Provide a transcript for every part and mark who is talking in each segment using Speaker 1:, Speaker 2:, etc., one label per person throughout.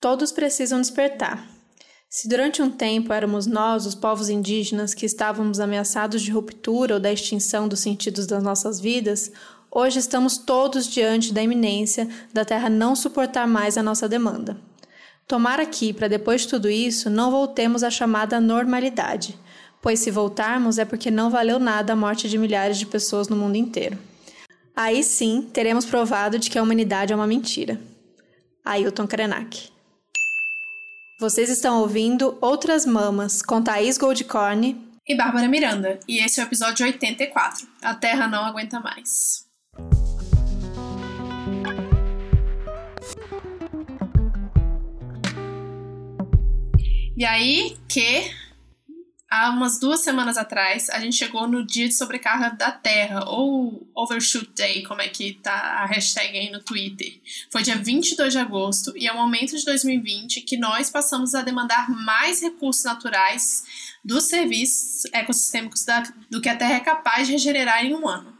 Speaker 1: Todos precisam despertar. Se durante um tempo éramos nós, os povos indígenas, que estávamos ameaçados de ruptura ou da extinção dos sentidos das nossas vidas, hoje estamos todos diante da iminência da Terra não suportar mais a nossa demanda. Tomara que, para depois de tudo isso, não voltemos à chamada normalidade, pois se voltarmos é porque não valeu nada a morte de milhares de pessoas no mundo inteiro. Aí sim teremos provado de que a humanidade é uma mentira. Ailton Krenak. Vocês estão ouvindo Outras Mamas com Thaís Goldcorn
Speaker 2: e Bárbara Miranda, e esse é o episódio 84. A Terra não aguenta mais. E aí que há umas duas semanas atrás, a gente chegou no dia de sobrecarga da Terra, ou Overshoot Day, como é que tá a hashtag aí no Twitter. Foi dia 22 de agosto e é o momento de 2020 que nós passamos a demandar mais recursos naturais dos serviços ecossistêmicos da, do que a Terra é capaz de regenerar em um ano.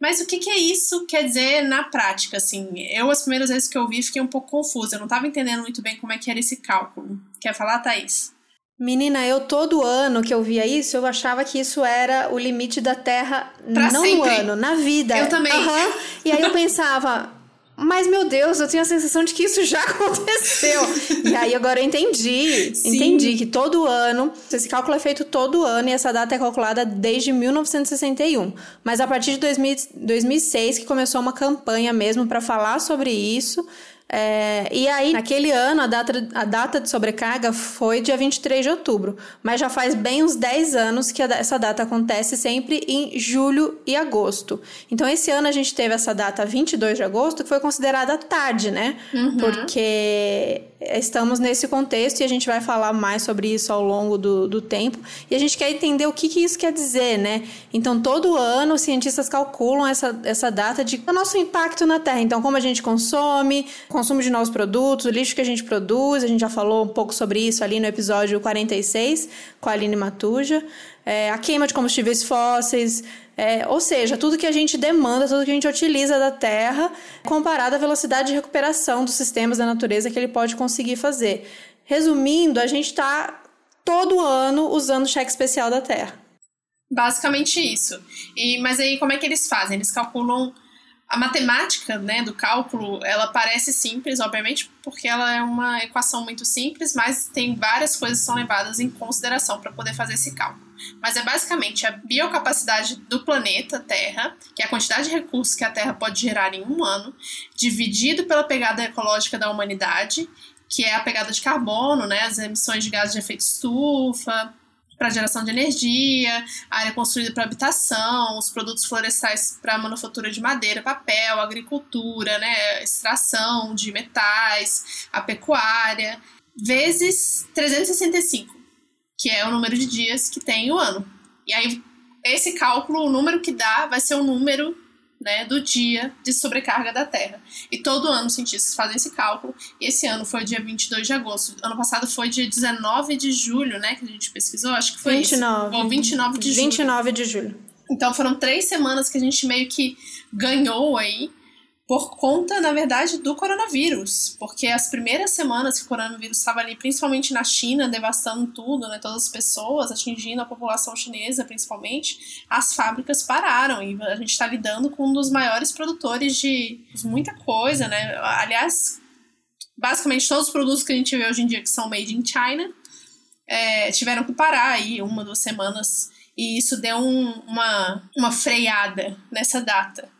Speaker 2: Mas o que, que é isso quer dizer na prática? Assim, eu, as primeiras vezes que eu vi, fiquei um pouco confusa. Eu não estava entendendo muito bem como é que era esse cálculo. Quer falar, Thaís?
Speaker 1: Menina, eu todo ano que eu via isso, eu achava que isso era o limite da Terra,
Speaker 2: pra
Speaker 1: não
Speaker 2: sempre.
Speaker 1: no ano, na vida.
Speaker 2: Eu também.
Speaker 1: Uhum. E aí eu pensava, mas meu Deus, eu tenho a sensação de que isso já aconteceu. e aí agora eu entendi,
Speaker 2: Sim.
Speaker 1: entendi que todo ano, esse cálculo é feito todo ano e essa data é calculada desde 1961. Mas a partir de 2000, 2006 que começou uma campanha mesmo para falar sobre isso. É, e aí, naquele ano, a data, a data de sobrecarga foi dia 23 de outubro, mas já faz bem uns 10 anos que a, essa data acontece sempre em julho e agosto. Então, esse ano a gente teve essa data 22 de agosto, que foi considerada tarde, né?
Speaker 2: Uhum.
Speaker 1: Porque estamos nesse contexto e a gente vai falar mais sobre isso ao longo do, do tempo. E a gente quer entender o que, que isso quer dizer, né? Então, todo ano, os cientistas calculam essa, essa data de o nosso impacto na Terra. Então, como a gente consome, consumo de novos produtos, o lixo que a gente produz, a gente já falou um pouco sobre isso ali no episódio 46 com a Aline Matuja, é, a queima de combustíveis fósseis, é, ou seja, tudo que a gente demanda, tudo que a gente utiliza da Terra, comparado à velocidade de recuperação dos sistemas da natureza que ele pode conseguir fazer. Resumindo, a gente está todo ano usando o cheque especial da Terra.
Speaker 2: Basicamente isso. E, mas aí como é que eles fazem? Eles calculam a matemática né, do cálculo, ela parece simples, obviamente, porque ela é uma equação muito simples, mas tem várias coisas que são levadas em consideração para poder fazer esse cálculo. Mas é basicamente a biocapacidade do planeta Terra, que é a quantidade de recursos que a Terra pode gerar em um ano, dividido pela pegada ecológica da humanidade, que é a pegada de carbono, né, as emissões de gases de efeito estufa, para geração de energia, área construída para habitação, os produtos florestais para manufatura de madeira, papel, agricultura, né, extração de metais, a pecuária, vezes 365, que é o número de dias que tem o ano. E aí esse cálculo, o número que dá, vai ser o número né, do dia de sobrecarga da Terra. E todo ano os cientistas fazem esse cálculo, e esse ano foi dia 22 de agosto. Ano passado foi dia 19 de julho, né, que a gente pesquisou, acho que foi
Speaker 1: 29.
Speaker 2: isso. Ou 29 de julho.
Speaker 1: 29 de julho.
Speaker 2: Então foram três semanas que a gente meio que ganhou aí, por conta, na verdade, do coronavírus. Porque as primeiras semanas que o coronavírus estava ali, principalmente na China, devastando tudo, né, todas as pessoas, atingindo a população chinesa principalmente, as fábricas pararam e a gente está lidando com um dos maiores produtores de muita coisa, né? Aliás, basicamente todos os produtos que a gente vê hoje em dia que são made in China é, tiveram que parar aí uma, duas semanas e isso deu um, uma, uma freada nessa data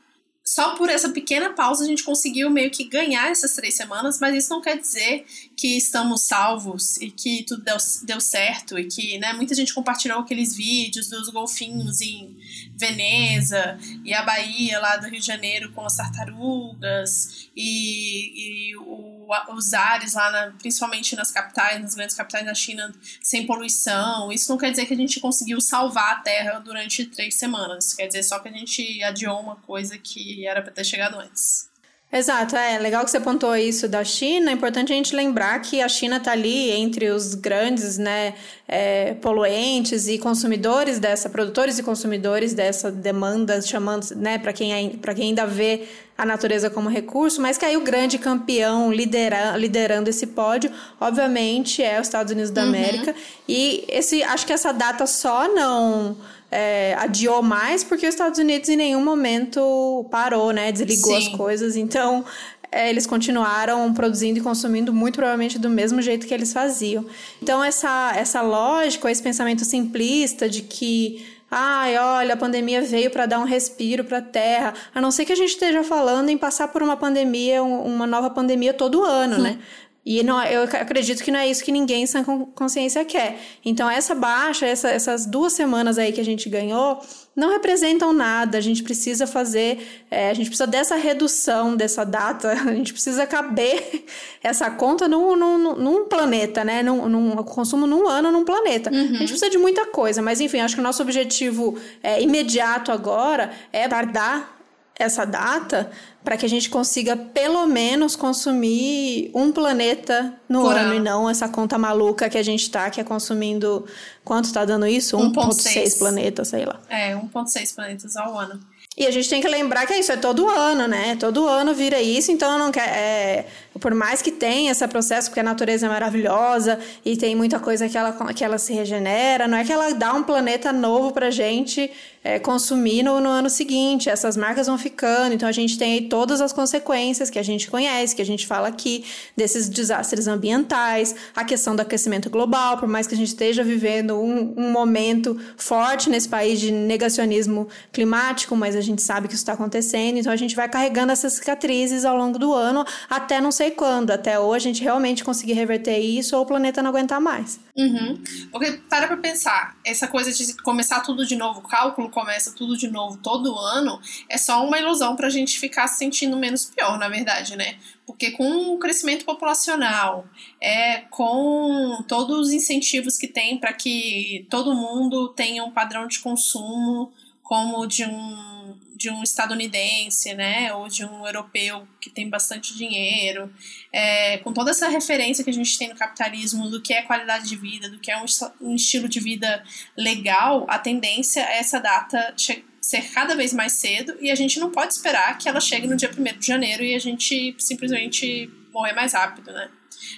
Speaker 2: só por essa pequena pausa a gente conseguiu meio que ganhar essas três semanas, mas isso não quer dizer que estamos salvos e que tudo deu, deu certo e que né, muita gente compartilhou aqueles vídeos dos golfinhos em Veneza e a Bahia lá do Rio de Janeiro com as tartarugas e, e o, os ares lá, na, principalmente nas capitais, nas grandes capitais da China, sem poluição. Isso não quer dizer que a gente conseguiu salvar a Terra durante três semanas, quer dizer só que a gente adiou uma coisa que era para ter chegado antes.
Speaker 1: Exato, é legal que você pontuou isso da China. É importante a gente lembrar que a China está ali entre os grandes né, é, poluentes e consumidores dessa, produtores e consumidores dessa demanda, chamando, né, para quem, quem ainda vê a natureza como recurso, mas que aí o grande campeão lidera, liderando esse pódio, obviamente, é os Estados Unidos da uhum. América. E esse, acho que essa data só não é, adiou mais porque os Estados Unidos em nenhum momento parou, né? Desligou Sim. as coisas. Então, é, eles continuaram produzindo e consumindo muito provavelmente do mesmo jeito que eles faziam. Então, essa, essa lógica, esse pensamento simplista de que Ai, olha, a pandemia veio para dar um respiro para a Terra. A não ser que a gente esteja falando em passar por uma pandemia, uma nova pandemia todo ano, hum. né? E não, eu acredito que não é isso que ninguém em sã consciência quer. Então, essa baixa, essa, essas duas semanas aí que a gente ganhou, não representam nada. A gente precisa fazer, é, a gente precisa dessa redução dessa data, a gente precisa caber essa conta num, num, num planeta, né? Num, num, consumo num ano num planeta. Uhum. A gente precisa de muita coisa, mas enfim, acho que o nosso objetivo é, imediato agora é guardar essa data para que a gente consiga pelo menos consumir um planeta no Por ano, ano, e não essa conta maluca que a gente tá, que é consumindo. Quanto tá dando isso? 1,6 planetas, sei lá.
Speaker 2: É, 1,6 planetas ao ano.
Speaker 1: E a gente tem que lembrar que é isso, é todo ano, né? Todo ano vira isso, então não quer. É, por mais que tenha esse processo, porque a natureza é maravilhosa e tem muita coisa que ela, que ela se regenera, não é que ela dá um planeta novo pra gente é, consumir no, no, ano seguinte. Essas marcas vão ficando, então a gente tem aí todas as consequências que a gente conhece, que a gente fala aqui, desses desastres ambientais, a questão do aquecimento global, por mais que a gente esteja vivendo um, um momento forte nesse país de negacionismo climático, mas a gente sabe que isso está acontecendo, então a gente vai carregando essas cicatrizes ao longo do ano até não sei quando, até hoje a gente realmente conseguir reverter isso ou o planeta não aguentar mais.
Speaker 2: Uhum. Porque para pra pensar, essa coisa de começar tudo de novo, cálculo começa tudo de novo todo ano, é só uma ilusão para a gente ficar se sentindo menos pior, na verdade, né? Porque com o crescimento populacional, é com todos os incentivos que tem para que todo mundo tenha um padrão de consumo como de um de um estadunidense, né, ou de um europeu que tem bastante dinheiro, é, com toda essa referência que a gente tem no capitalismo do que é qualidade de vida, do que é um, um estilo de vida legal, a tendência é essa data ser cada vez mais cedo e a gente não pode esperar que ela chegue no dia 1 de janeiro e a gente simplesmente morrer mais rápido, né?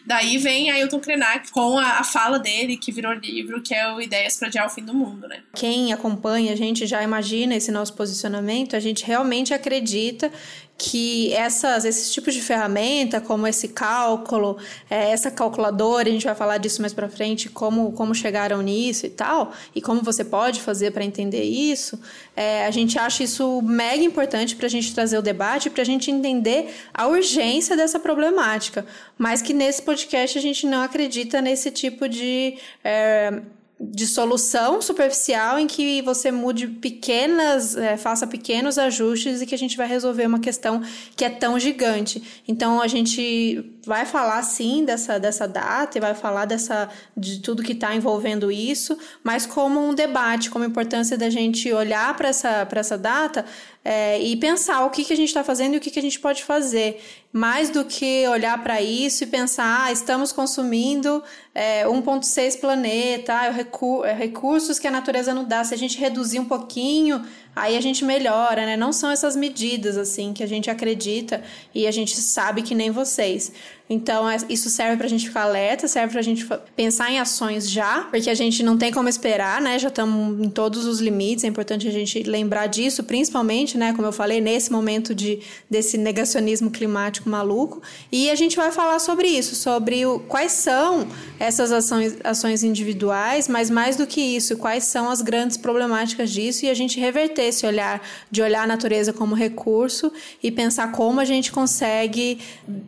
Speaker 2: Daí vem Ailton Krenak com a, a, fala dele, que virou livro, que é o Ideias para Adiar o Fim do Mundo, né?
Speaker 1: Quem acompanha a gente já imagina esse nosso posicionamento, a gente realmente acredita que essas, esses tipos de ferramenta, como esse cálculo, é, essa calculadora, a gente vai falar disso mais para frente, como, como chegaram nisso e tal, e como você pode fazer para entender isso, é, a gente acha isso mega importante para a gente trazer o debate, para a gente entender a urgência dessa problemática, mas que nesse podcast a gente não acredita nesse tipo de. É, de solução superficial em que você mude pequenas, é, faça pequenos ajustes e que a gente vai resolver uma questão que é tão gigante. Então a gente vai falar sim dessa, dessa data e vai falar dessa, de tudo que está envolvendo isso, mas como um debate, como a importância da gente olhar para essa, essa data é, e pensar o que, que a gente está fazendo e o que, que a gente pode fazer. Mais do que olhar para isso e pensar, ah, estamos consumindo é, 1,6 planeta, ah, é, recursos que a natureza não dá. Se a gente reduzir um pouquinho, aí a gente melhora, né? Não são essas medidas, assim, que a gente acredita e a gente sabe que nem vocês. Então, é, isso serve para a gente ficar alerta, serve para a gente pensar em ações já, porque a gente não tem como esperar, né? Já estamos em todos os limites, é importante a gente lembrar disso, principalmente, né? Como eu falei, nesse momento de, desse negacionismo climático maluco. E a gente vai falar sobre isso, sobre o, quais são essas ações, ações individuais, mas mais do que isso, quais são as grandes problemáticas disso e a gente reverter esse olhar, de olhar a natureza como recurso e pensar como a gente consegue,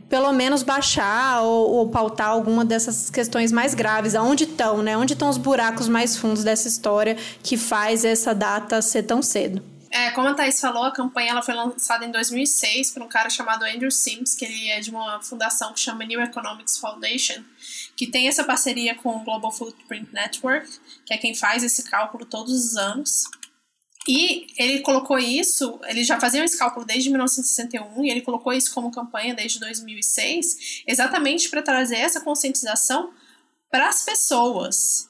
Speaker 1: pelo menos, baixar achar ou, ou pautar alguma dessas questões mais graves. Aonde estão, né? Onde estão os buracos mais fundos dessa história que faz essa data ser tão cedo?
Speaker 2: É, como a Thaís falou, a campanha ela foi lançada em 2006 por um cara chamado Andrew Sims, que ele é de uma fundação que chama New Economics Foundation, que tem essa parceria com o Global Footprint Network, que é quem faz esse cálculo todos os anos. E ele colocou isso, ele já fazia esse cálculo desde 1961 e ele colocou isso como campanha desde 2006, exatamente para trazer essa conscientização para as pessoas.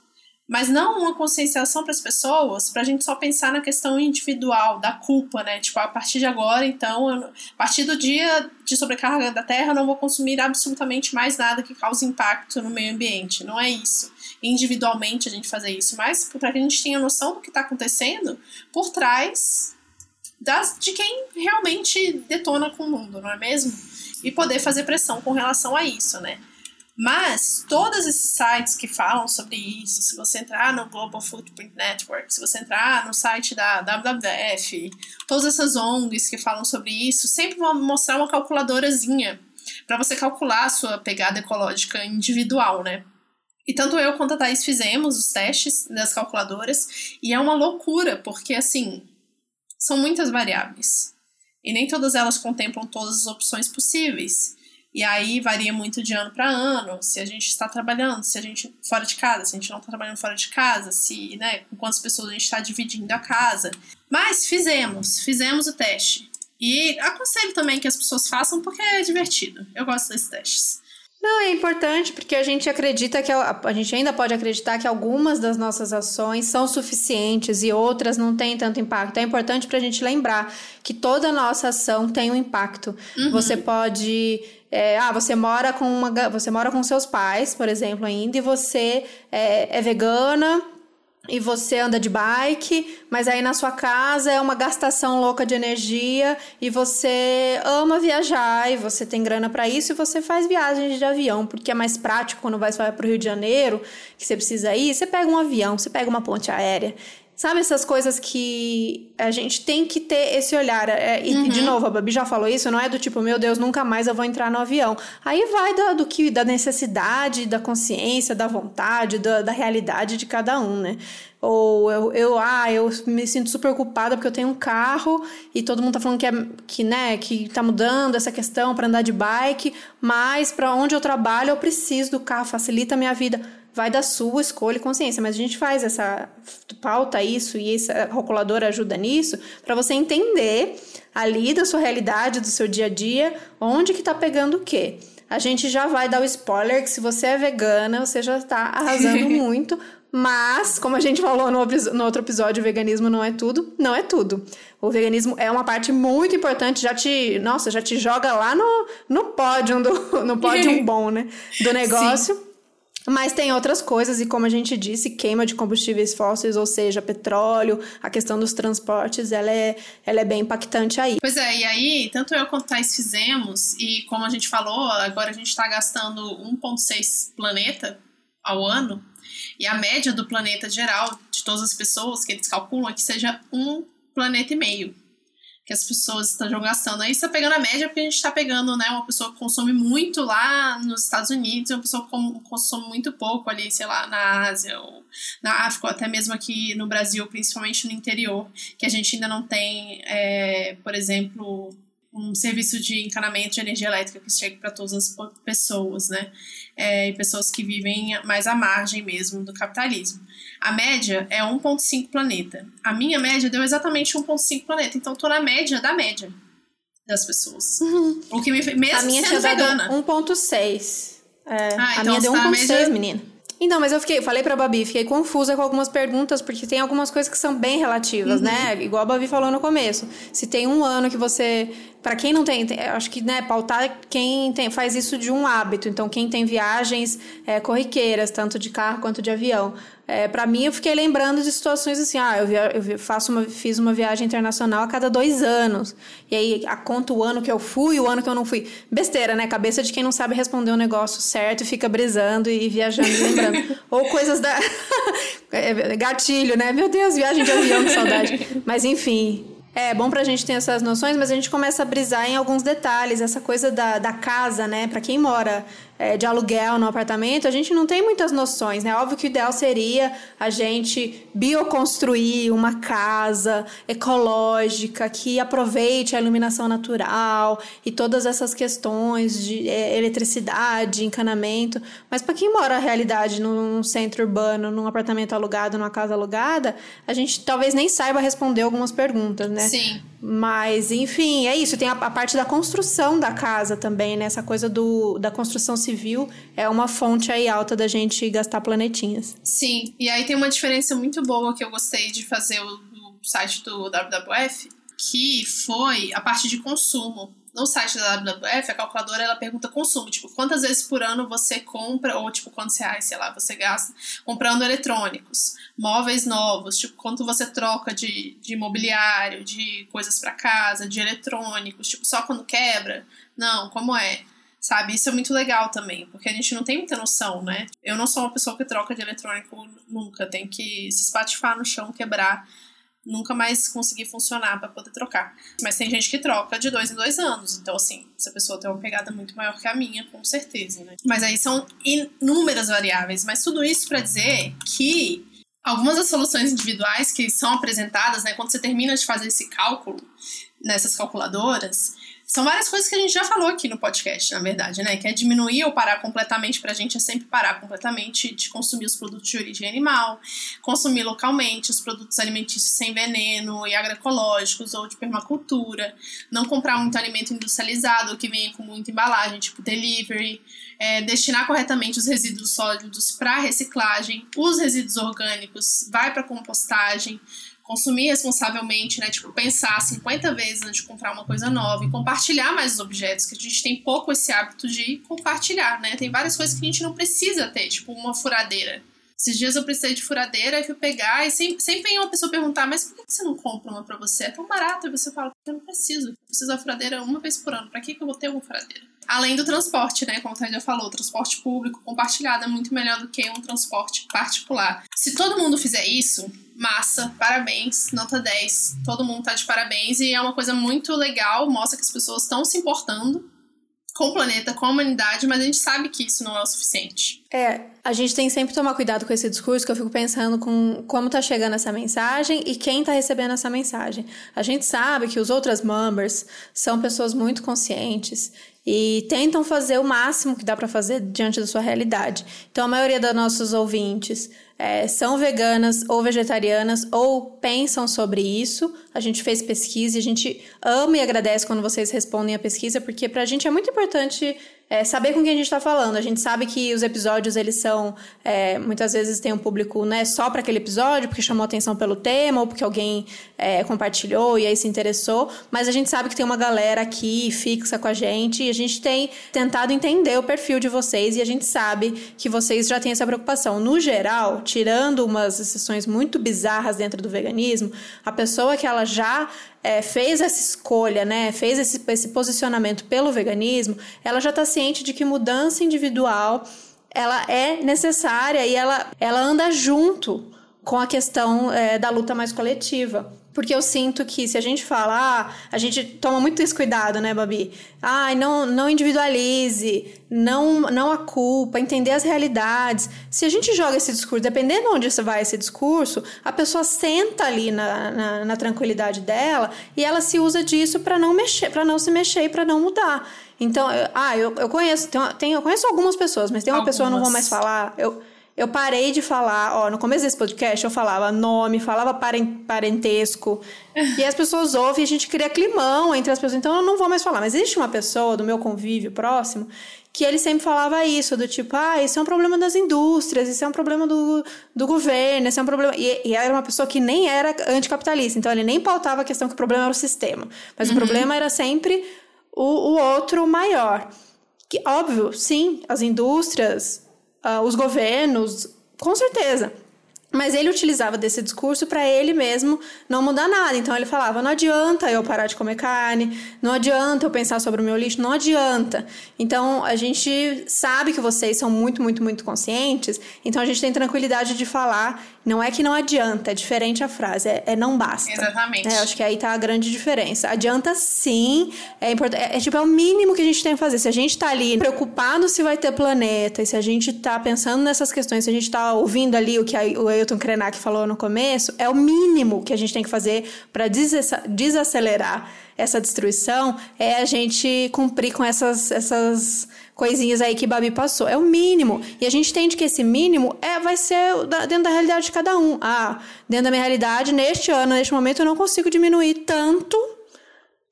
Speaker 2: mas não uma conscienciação para as pessoas, para a gente só pensar na questão individual, da culpa, né? Tipo, a partir de agora, então, eu, a partir do dia de sobrecarga da Terra, eu não vou consumir absolutamente mais nada que cause impacto no meio ambiente. Não é isso. Individualmente a gente fazer isso, mas para que a gente tenha noção do que está acontecendo por trás das, de quem realmente detona com o mundo, não é mesmo? E poder fazer pressão com relação a isso, né? Mas todos esses sites que falam sobre isso, se você entrar no Global Footprint Network, se você entrar no site da WWF, todas essas ONGs que falam sobre isso, sempre vão mostrar uma calculadorazinha para você calcular a sua pegada ecológica individual, né? E tanto eu quanto a Thais fizemos os testes das calculadoras e é uma loucura, porque assim, são muitas variáveis. E nem todas elas contemplam todas as opções possíveis. E aí varia muito de ano para ano, se a gente está trabalhando, se a gente fora de casa, se a gente não está trabalhando fora de casa, se, né, com quantas pessoas a gente está dividindo a casa. Mas fizemos, fizemos o teste. E aconselho também que as pessoas façam porque é divertido. Eu gosto desses testes.
Speaker 1: Não, é importante porque a gente acredita que a, a, gente ainda pode acreditar que algumas das nossas ações são suficientes e outras não têm tanto impacto. É importante para a gente lembrar que toda nossa ação tem um impacto. Uhum. Você pode é, ah, você mora com uma, você mora com seus pais, por exemplo, ainda, e você é, é vegana e você anda de bike, mas aí na sua casa é uma gastação louca de energia e você ama viajar e você tem grana para isso e você faz viagens de avião, porque é mais prático quando vai para o Rio de Janeiro, que você precisa ir, você pega um avião, você pega uma ponte aérea. Sabe essas coisas que a gente tem que ter esse olhar. É, e, uhum. de novo, a Babi já falou isso, não é do tipo, meu Deus, nunca mais eu vou entrar no avião. Aí vai do, do que, da necessidade, da consciência, da vontade, da, da realidade de cada um, né? Ou eu, eu, ah, eu me sinto super culpada porque eu tenho um carro e todo mundo tá falando que, é, que, né, que tá mudando essa questão para andar de bike, mas para onde eu trabalho eu preciso do carro, facilita a minha vida vai da sua escolha e consciência, mas a gente faz essa pauta isso e essa calculadora ajuda nisso para você entender ali da sua realidade, do seu dia a dia, onde que tá pegando o quê. A gente já vai dar o spoiler que se você é vegana, você já está arrasando muito, mas, como a gente falou no, no, outro episódio, o veganismo não é tudo. Não é tudo. O veganismo é uma parte muito importante, já te. Nossa, já te joga lá no, no pódio do. No pódio bom, né? Do negócio. Sim. Mas tem outras coisas, e como a gente disse, queima de combustíveis fósseis, ou seja, petróleo, a questão dos transportes, ela é, ela é bem impactante aí.
Speaker 2: Pois é, e aí, tanto eu quanto Thais fizemos, e como a gente falou, agora a gente está gastando 1,6 planeta ao ano, e a média do planeta geral, de todas as pessoas que eles calculam, é que seja um planeta e meio que as pessoas estão gastando. Aí está pegando a média porque a gente está pegando, né, uma pessoa que consome muito lá nos Estados Unidos uma pessoa que consome muito pouco ali, sei lá, na Ásia ou na África, ou até mesmo aqui no Brasil, principalmente no interior, que a gente ainda não tem, é, por exemplo, um serviço de encanamento de energia elétrica que chegue para todas as pessoas, né? É, e pessoas que vivem mais à margem mesmo do capitalismo. A média é 1,5 planeta. A minha média deu exatamente 1,5 planeta. Então, tô na média da média das pessoas. Uhum. O que me mesmo
Speaker 1: a minha
Speaker 2: sendo vegana.
Speaker 1: 1,6. É, ah, a então minha deu 1,6, média... menina. Então, mas eu fiquei, falei pra Babi, fiquei confusa com algumas perguntas, porque tem algumas coisas que são bem relativas, uhum. né? Igual a Babi falou no começo. Se tem um ano que você. Para quem não tem, tem, acho que, né, pautar quem tem, faz isso de um hábito. Então, quem tem viagens é, corriqueiras, tanto de carro quanto de avião. É, para mim, eu fiquei lembrando de situações assim, ah, eu, via, eu faço uma, fiz uma viagem internacional a cada dois anos. E aí, a conta o ano que eu fui e o ano que eu não fui. Besteira, né? Cabeça de quem não sabe responder um negócio certo e fica brisando e viajando e lembrando. Ou coisas da... É, gatilho, né? Meu Deus, viagem de avião, que saudade. Mas, enfim, é bom pra gente ter essas noções, mas a gente começa a brisar em alguns detalhes. Essa coisa da, da casa, né? Pra quem mora é, de aluguel no apartamento, a gente não tem muitas noções, né? Óbvio que o ideal seria a gente bioconstruir uma casa ecológica que aproveite a iluminação natural e todas essas questões de é, eletricidade, encanamento. Mas para quem mora a realidade num centro urbano, num apartamento alugado, numa casa alugada, a gente talvez nem saiba responder algumas perguntas, né?
Speaker 2: Sim.
Speaker 1: Mas, enfim, é isso. Tem a, a, parte da construção da casa também, né? Essa coisa do, da construção civil é uma fonte aí alta da gente gastar planetinhas.
Speaker 2: Sim, e aí tem uma diferença muito boa que eu gostei de fazer o, o site do WWF, que foi a parte de consumo no site da WWF, a calculadora ela pergunta consumo, tipo, quantas vezes por ano você compra, ou tipo, quantos reais, sei lá, você gasta comprando eletrônicos, móveis novos, tipo, quanto você troca de, de imobiliário, de coisas para casa, de eletrônicos, tipo, só quando quebra? Não, como é? Sabe, isso é muito legal também, porque a gente não tem muita noção, né? Eu não sou uma pessoa que troca de eletrônico nunca, tem que se espatifar no chão, quebrar nunca mais conseguir funcionar para poder trocar. Mas tem gente que troca de dois em dois anos. Então, assim, essa pessoa tem uma pegada muito maior que a minha, com certeza, né? Mas aí são inúmeras variáveis. Mas tudo isso para dizer que algumas das soluções individuais que são apresentadas, né, quando você termina de fazer esse cálculo nessas calculadoras, são várias coisas que a gente já falou aqui no podcast, na verdade, né? Que é diminuir ou parar completamente, pra gente é sempre parar completamente de consumir os produtos de origem animal, consumir localmente os produtos alimentícios sem veneno e agroecológicos ou de permacultura, não comprar muito alimento industrializado que venha com muita embalagem, tipo delivery, é, destinar corretamente os resíduos sólidos para reciclagem, os resíduos orgânicos vai para compostagem consumir responsavelmente, né? Tipo, pensar 50 vezes antes de comprar uma coisa nova e compartilhar mais os objetos, que a gente tem pouco esse hábito de compartilhar, né? Tem várias coisas que a gente não precisa ter, tipo uma furadeira. Esses dias eu precisei de furadeira, e fui pegar e sempre, sempre vem uma pessoa perguntar, mas por que você não compra uma pra você? É tão barato. E você fala, eu não preciso. Eu preciso da furadeira uma vez por ano. Pra que, que eu vou ter uma furadeira? Além do transporte, né? Como a já falou, transporte público compartilhado é muito melhor do que um transporte particular. Se todo mundo fizer isso, massa, parabéns, nota 10. Todo mundo tá de parabéns e é uma coisa muito legal, mostra que as pessoas estão se importando com o planeta, com a humanidade, mas a gente sabe que isso não é o suficiente.
Speaker 1: É, a gente tem sempre que tomar cuidado com esse discurso, que eu fico pensando com como tá chegando essa mensagem e quem tá recebendo essa mensagem. A gente sabe que os outros members são pessoas muito conscientes e tentam fazer o máximo que dá para fazer diante da sua realidade. Então, a maioria dos nossos ouvintes é, são veganas ou vegetarianas ou pensam sobre isso. A gente fez pesquisa e a gente ama e agradece quando vocês respondem a pesquisa, porque para a gente é muito importante é, saber com quem a gente está falando. A gente sabe que os episódios, eles são. É, muitas vezes tem um público né, só para aquele episódio, porque chamou atenção pelo tema, ou porque alguém é, compartilhou e aí se interessou. Mas a gente sabe que tem uma galera aqui fixa com a gente e a gente tem tentado entender o perfil de vocês e a gente sabe que vocês já têm essa preocupação. No geral, tirando umas exceções muito bizarras dentro do veganismo, a pessoa que ela já é, fez essa escolha, né, fez esse, esse posicionamento pelo veganismo, ela já está ciente de que mudança individual ela é necessária e ela, ela anda junto com a questão é, da luta mais coletiva. Porque eu sinto que se a gente falar, ah, a gente toma muito esse cuidado, né, Babi? Ai, não, não individualize, não, não a culpa, entender as realidades. Se a gente joga esse discurso, dependendo de onde vai esse discurso, a pessoa senta ali na, na, na tranquilidade dela e ela se usa disso para não mexer, para não se mexer e para não mudar. Então, eu, ah, eu, eu conheço, tem, tem, eu conheço algumas pessoas, mas tem uma algumas. pessoa, eu não vou mais falar. Eu, eu parei de falar, ó, no começo desse podcast eu falava nome, falava parentesco. e as pessoas ouvem e a gente cria climão entre as pessoas. Então eu não vou mais falar. Mas existe uma pessoa do meu convívio próximo que ele sempre falava isso, do tipo, ah, isso é um problema das indústrias, isso é um problema do, do governo, isso é um problema. E, e era uma pessoa que nem era anticapitalista, então ele nem pautava a questão que o problema era o sistema. Mas uhum. o problema era sempre o, o outro maior. Que, óbvio, sim, as indústrias uh, os governos, com certeza. Mas ele utilizava desse discurso para ele mesmo não mudar nada. Então ele falava: não adianta eu parar de comer carne, não adianta eu pensar sobre o meu lixo, não adianta. Então a gente sabe que vocês são muito, muito, muito conscientes, então a gente tem tranquilidade de falar não é que não adianta, é diferente a frase, é, é não basta.
Speaker 2: Exatamente.
Speaker 1: É, acho que aí tá a grande diferença. Adianta sim, é importante. É, é, tipo, é o mínimo que a gente tem que fazer. Se a gente tá ali preocupado se vai ter planeta, e se a gente tá pensando nessas questões, se a gente tá ouvindo ali o que a, o Ailton Krenak falou no começo, é o mínimo que a gente tem que fazer para desacelerar essa destruição, é a gente cumprir com essas, essas coisinhas aí que Babi passou. É o mínimo. E a gente entende que esse mínimo é, vai ser dentro da realidade de cada um. Ah, dentro da minha realidade, neste ano, neste momento, eu não consigo diminuir tanto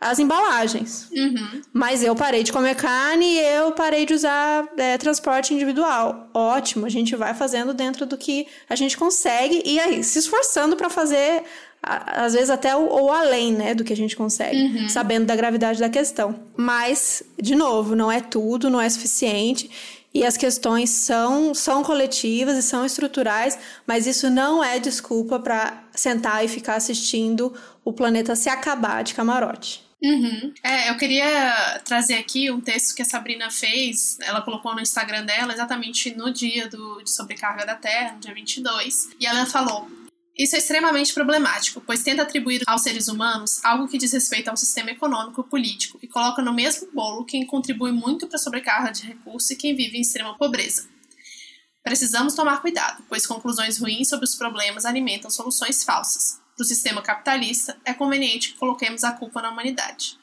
Speaker 1: as embalagens.
Speaker 2: Uhum.
Speaker 1: Mas eu parei de comer carne e eu parei de usar é, transporte individual. Ótimo, a gente vai fazendo dentro do que a gente consegue e aí se esforçando para fazer às vezes até o, ou além, né, do que a gente consegue,
Speaker 2: Uhum.
Speaker 1: sabendo da gravidade da questão. Mas, de novo, não é tudo, não é suficiente. E as questões são, são coletivas e são estruturais, mas isso não é desculpa para sentar e ficar assistindo o planeta se acabar de camarote.
Speaker 2: Uhum. É, eu queria trazer aqui um texto que a Sabrina fez, ela colocou no Instagram dela exatamente no dia do, de sobrecarga da Terra, no dia 22, e ela falou: Isso é extremamente problemático, pois tenta atribuir aos seres humanos algo que diz respeito ao sistema econômico e político e coloca no mesmo bolo quem contribui muito para a sobrecarga de recursos e quem vive em extrema pobreza. Precisamos tomar cuidado, pois conclusões ruins sobre os problemas alimentam soluções falsas. Para o sistema capitalista, é conveniente que coloquemos a culpa na humanidade,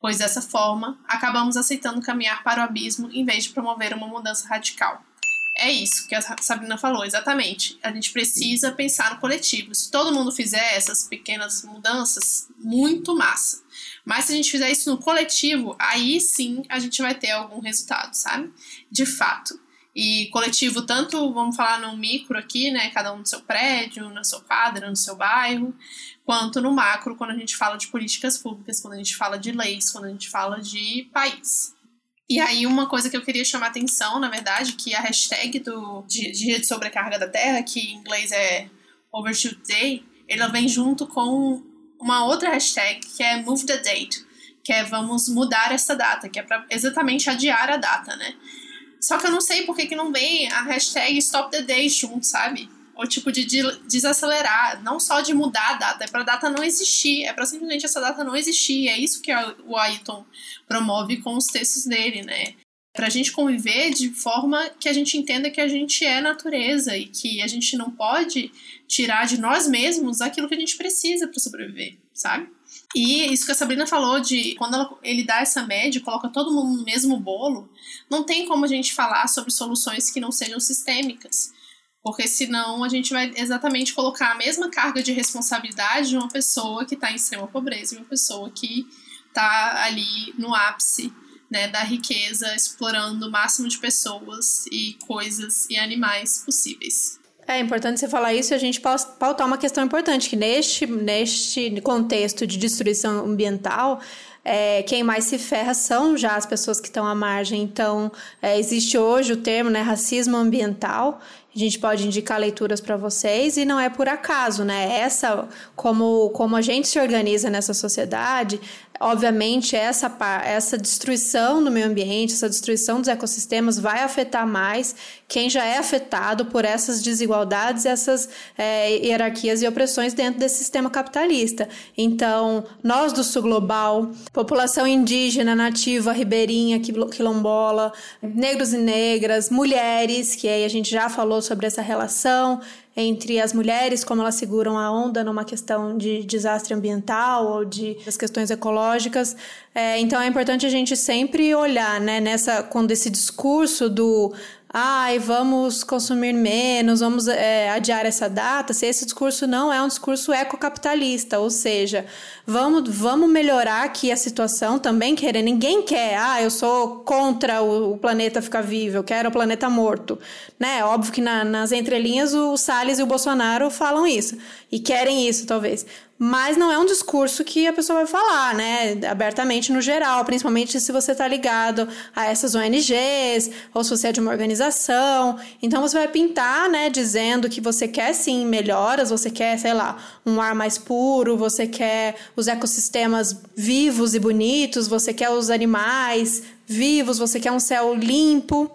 Speaker 2: pois dessa forma acabamos aceitando caminhar para o abismo em vez de promover uma mudança radical. É isso que a Sabrina falou, exatamente. A gente precisa pensar no coletivo. Se todo mundo fizer essas pequenas mudanças, muito massa. Mas se a gente fizer isso no coletivo, aí sim a gente vai ter algum resultado, sabe? De fato. E coletivo, tanto, vamos falar no micro aqui, né? Cada um no seu prédio, na sua quadra, no seu bairro, quanto no macro, quando a gente fala de políticas públicas, quando a gente fala de leis, quando a gente fala de país. E aí, uma coisa que eu queria chamar atenção, na verdade, que a hashtag do Dia de, Sobrecarga da Terra, que em inglês é Overshoot Day, ela vem junto com uma outra hashtag que é Move the Date, que é vamos mudar essa data, que é para exatamente adiar a data, né? Só que eu não sei por que, que não vem a hashtag Stop the Day junto, sabe? Ou tipo de desacelerar, não só de mudar a data, é pra data não existir, é pra simplesmente essa data não existir. É isso que o Ayrton promove com os textos dele, né? Pra gente conviver de forma que a gente entenda que a gente é natureza e que a gente não pode tirar de nós mesmos aquilo que a gente precisa para sobreviver, sabe? E isso que a Sabrina falou de quando ela, ele dá essa média, coloca todo mundo no mesmo bolo, não tem como a gente falar sobre soluções que não sejam sistêmicas. Porque senão a gente vai exatamente colocar a mesma carga de responsabilidade de uma pessoa que está em extrema pobreza e uma pessoa que está ali no ápice né, da riqueza, explorando o máximo de pessoas e coisas e animais possíveis.
Speaker 1: É importante você falar isso e a gente pautar uma questão importante, que neste, neste contexto de destruição ambiental, é, quem mais se ferra são já as pessoas que estão à margem. Então, é, existe hoje o termo né, racismo ambiental. A gente pode indicar leituras para vocês e não é por acaso, né? Essa, como, como a gente se organiza nessa sociedade, obviamente essa, essa destruição do meio ambiente, essa destruição dos ecossistemas vai afetar mais quem já é afetado por essas desigualdades, essas é, hierarquias e opressões dentro desse sistema capitalista. Então, nós do sul global, população indígena, nativa, ribeirinha, quilombola, negros e negras, mulheres, que aí a gente já falou sobre essa relação entre as mulheres, como elas seguram a onda numa questão de desastre ambiental ou de as questões ecológicas. É, então é importante a gente sempre olhar, né, nessa quando esse discurso do ai, vamos consumir menos, vamos é, adiar essa data, se esse discurso não é um discurso ecocapitalista, ou seja, vamos, vamos melhorar aqui a situação também querer. Ninguém quer, ah, eu sou contra o, o planeta ficar vivo, eu quero o planeta morto. Né? Óbvio que na, nas entrelinhas o Salles e o Bolsonaro falam isso, e querem isso, talvez mas não é um discurso que a pessoa vai falar, né, abertamente no geral, principalmente se você está ligado a essas ONGs ou se você é de uma organização. Então você vai pintar, né, dizendo que você quer sim melhoras, você quer, sei lá, um ar mais puro, você quer os ecossistemas vivos e bonitos, você quer os animais vivos, você quer um céu limpo.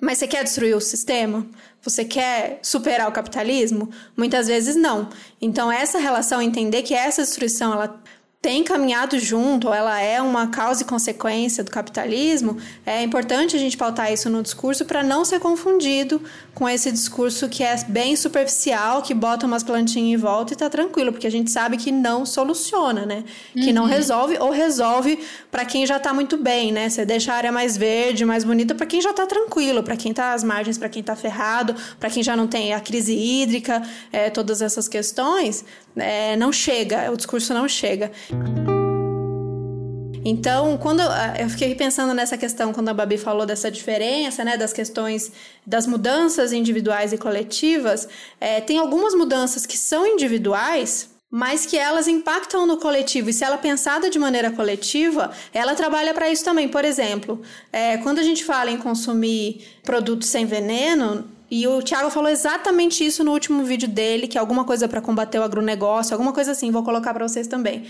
Speaker 1: Mas você quer destruir o sistema? Você quer superar o capitalismo? Muitas vezes não. Então essa relação entender que essa destruição ela tem caminhado junto, ou ela é uma causa e consequência do capitalismo, é importante a gente pautar isso no discurso para não ser confundido com esse discurso que é bem superficial, que bota umas plantinhas em volta e tá tranquilo, porque a gente sabe que não soluciona, né? Uhum. Que não resolve ou resolve para quem já tá muito bem, né? Você deixa a área mais verde, mais bonita para quem já tá tranquilo, para quem tá às margens, para quem tá ferrado, para quem já não tem a crise hídrica, é, todas essas questões, é, não chega, o discurso não chega. Então, quando eu fiquei pensando nessa questão, quando a Babi falou dessa diferença, né, das questões das mudanças individuais e coletivas, é, tem algumas mudanças que são individuais, mas que elas impactam no coletivo. E se ela é pensada de maneira coletiva, ela trabalha para isso também. Por exemplo, é, quando a gente fala em consumir produtos sem veneno, e o Thiago falou exatamente isso no último vídeo dele, que é alguma coisa para combater o agronegócio, alguma coisa assim, vou colocar para vocês também.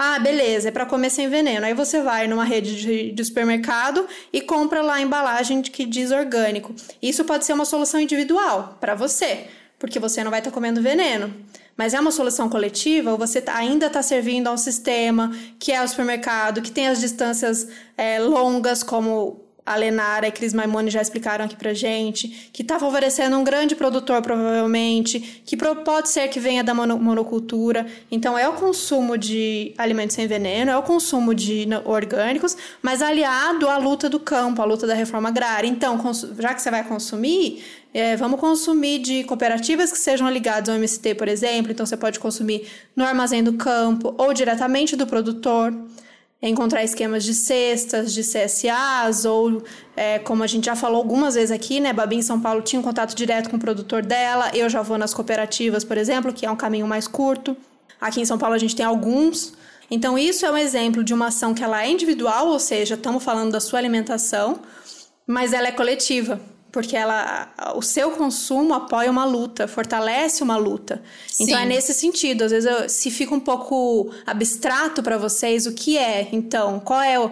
Speaker 1: Ah, beleza, é para comer sem veneno. Aí você vai numa rede de, de, supermercado e compra lá a embalagem que diz orgânico. Isso pode ser uma solução individual para você, porque você não vai estar tá comendo veneno. Mas é uma solução coletiva ou você tá, ainda está servindo a um sistema que é o supermercado, que tem as distâncias é, longas, como a Lenara e Cris Maimone já explicaram aqui pra gente, que está favorecendo um grande produtor, provavelmente, que pode ser que venha da monocultura. Então, é o consumo de alimentos sem veneno, é o consumo de orgânicos, mas aliado à luta do campo, à luta da reforma agrária. Então, já que você vai consumir, é, vamos consumir de cooperativas que sejam ligadas ao MST, por exemplo. Então, você pode consumir no armazém do campo ou diretamente do produtor encontrar esquemas de cestas, de CSAs, ou é, como a gente já falou algumas vezes aqui, né? Babi em São Paulo tinha um contato direto com o produtor dela. Eu já vou nas cooperativas, por exemplo, que é um caminho mais curto. Aqui em São Paulo a gente tem alguns. Então, isso é um exemplo de uma ação que ela é individual, ou seja, estamos falando da sua alimentação, mas ela é coletiva porque ela, o seu consumo apoia uma luta, fortalece uma luta. Sim. Então é nesse sentido. Às vezes, eu, se fica um pouco abstrato para vocês, o que é, então, qual é o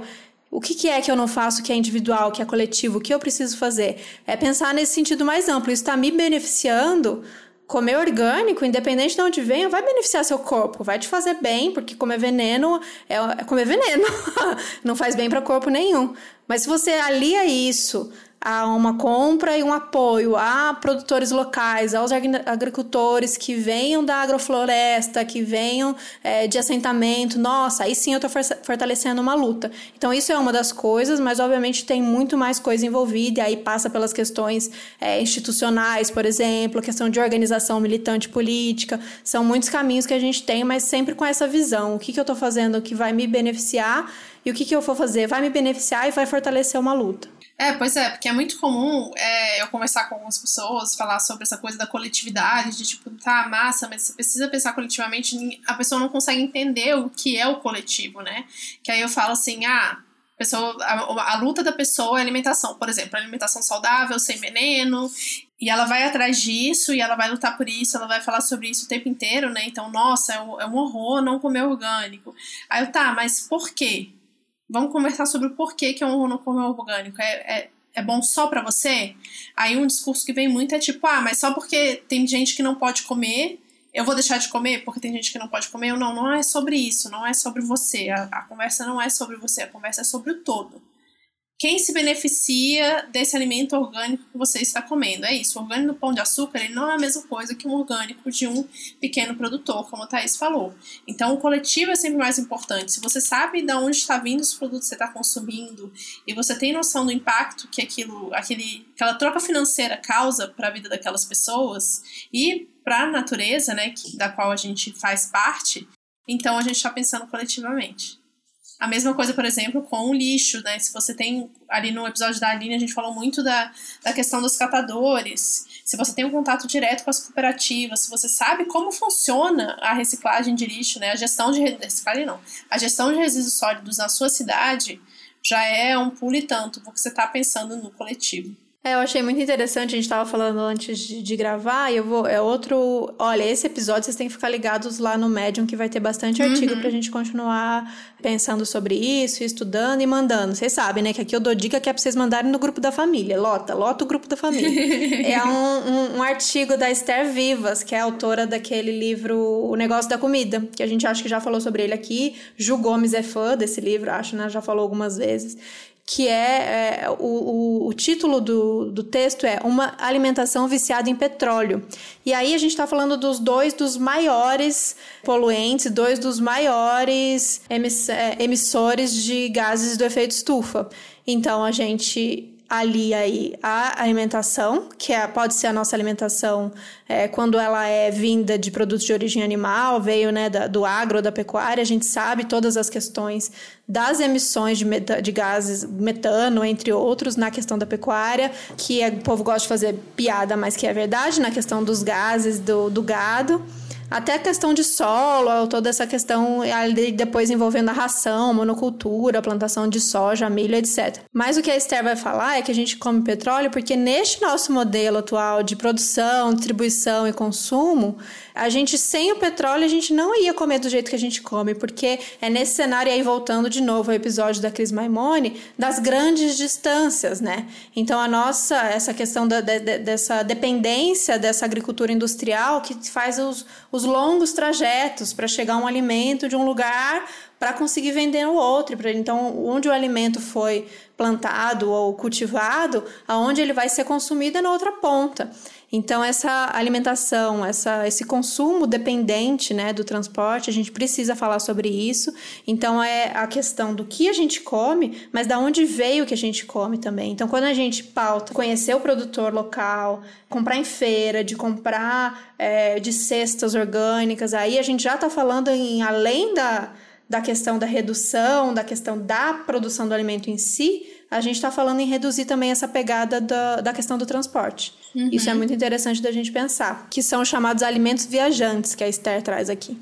Speaker 1: o que, que, é que eu não faço que é individual, que é coletivo, o que eu preciso fazer? É pensar nesse sentido mais amplo. Isso está me beneficiando. Comer orgânico, independente de onde venha, vai beneficiar seu corpo, vai te fazer bem, porque comer veneno é, é comer veneno, não faz bem para corpo nenhum. Mas se você alia isso a uma compra e um apoio a produtores locais, aos agricultores que venham da agrofloresta, que venham é, de assentamento. Nossa, aí sim eu estou fortalecendo uma luta. Então, isso é uma das coisas, mas obviamente tem muito mais coisa envolvida, e aí passa pelas questões é, institucionais, por exemplo, questão de organização militante política. São muitos caminhos que a gente tem, mas sempre com essa visão: o que, que eu estou fazendo que vai me beneficiar e o que, que eu vou fazer vai me beneficiar e vai fortalecer uma luta.
Speaker 2: É, pois é, porque é muito comum é, eu conversar com algumas pessoas, falar sobre essa coisa da coletividade, de tipo, tá, massa, mas você precisa pensar coletivamente, a pessoa não consegue entender o que é o coletivo, né? Que aí eu falo assim, ah, pessoa, a, a luta da pessoa é alimentação, por exemplo, alimentação saudável, sem veneno, e ela vai atrás disso, e ela vai lutar por isso, ela vai falar sobre isso o tempo inteiro, né? Então, nossa, é um, é um horror não comer orgânico. Aí eu, tá, mas por quê? Vamos conversar sobre o porquê que é um monocorno orgânico. É, é, é bom só para você? Aí um discurso que vem muito é tipo, ah, mas só porque tem gente que não pode comer, eu vou deixar de comer porque tem gente que não pode comer? Eu, não, não é sobre isso, não é sobre você. A, a conversa não é sobre você, a conversa é sobre o todo quem se beneficia desse alimento orgânico que você está comendo. É isso, o orgânico do pão de açúcar ele não é a mesma coisa que um orgânico de um pequeno produtor, como a Thaís falou. Então, o coletivo é sempre mais importante. Se você sabe de onde está vindo os produtos que você está consumindo e você tem noção do impacto que aquilo, aquele, aquela troca financeira causa para a vida daquelas pessoas e para a natureza, né, da qual a gente faz parte, então a gente está pensando coletivamente. A mesma coisa, por exemplo, com o lixo, né? Se você tem ali no episódio da Aline, a gente falou muito da, da questão dos catadores. Se você tem um contato direto com as cooperativas, se você sabe como funciona a reciclagem de lixo, né? A gestão de reciclagem não, a gestão de resíduos sólidos na sua cidade já é um pulo e tanto, porque você está pensando no coletivo.
Speaker 1: É, eu achei muito interessante, a gente estava falando antes de, de, gravar, e eu vou. É outro. Olha, esse episódio vocês têm que ficar ligados lá no Medium, que vai ter bastante uhum. artigo pra gente continuar pensando sobre isso, estudando e mandando. Vocês sabem, né? Que aqui eu dou dica que é pra vocês mandarem no grupo da família. Lota, lota o grupo da família. é um, um, um, artigo da Esther Vivas, que é autora daquele livro O Negócio da Comida, que a gente acha que já falou sobre ele aqui. Ju Gomes é fã desse livro, acho, né? Já falou algumas vezes que é, é o, o, título do, do texto é Uma Alimentação Viciada em Petróleo. E aí a gente está falando dos dois dos maiores poluentes, dois dos maiores emiss, é, emissores de gases do efeito estufa. Então a gente alia aí a alimentação, que é, pode ser a nossa alimentação é, quando ela é vinda de produtos de origem animal, veio né, da, do agro, da pecuária, a gente sabe todas as questões das emissões de, meta, de gases, metano, entre outros, na questão da pecuária, que é, o povo gosta de fazer piada, mas que é verdade, na questão dos gases do, do gado. Até a questão de solo, toda essa questão depois envolvendo a ração, monocultura, plantação de soja, milho, etc. Mas o que a Esther vai falar é que a gente come petróleo porque neste nosso modelo atual de produção, distribuição e consumo, a gente sem o petróleo a gente não ia comer do jeito que a gente come, porque é nesse cenário aí voltando de novo ao episódio da Cris Maimone, das grandes distâncias, né? Então a nossa essa questão da, de, dessa dependência dessa agricultura industrial que faz os, os longos trajetos para chegar um alimento de um lugar para conseguir vender no outro. Então, onde o alimento foi plantado ou cultivado, aonde ele vai ser consumido é na outra ponta. Então, essa alimentação, essa, esse consumo dependente né, do transporte, a gente precisa falar sobre isso. Então, é a questão do que a gente come, mas da onde veio o que a gente come também. Então, quando a gente pauta conhecer o produtor local, comprar em feira, de comprar é, de cestas orgânicas, aí a gente já está falando em além da, da questão da redução, da questão da produção do alimento em si, a gente está falando em reduzir também essa pegada da, da questão do transporte. Uhum. Isso é muito interessante da gente pensar, que são chamados alimentos viajantes, que a Esther traz aqui.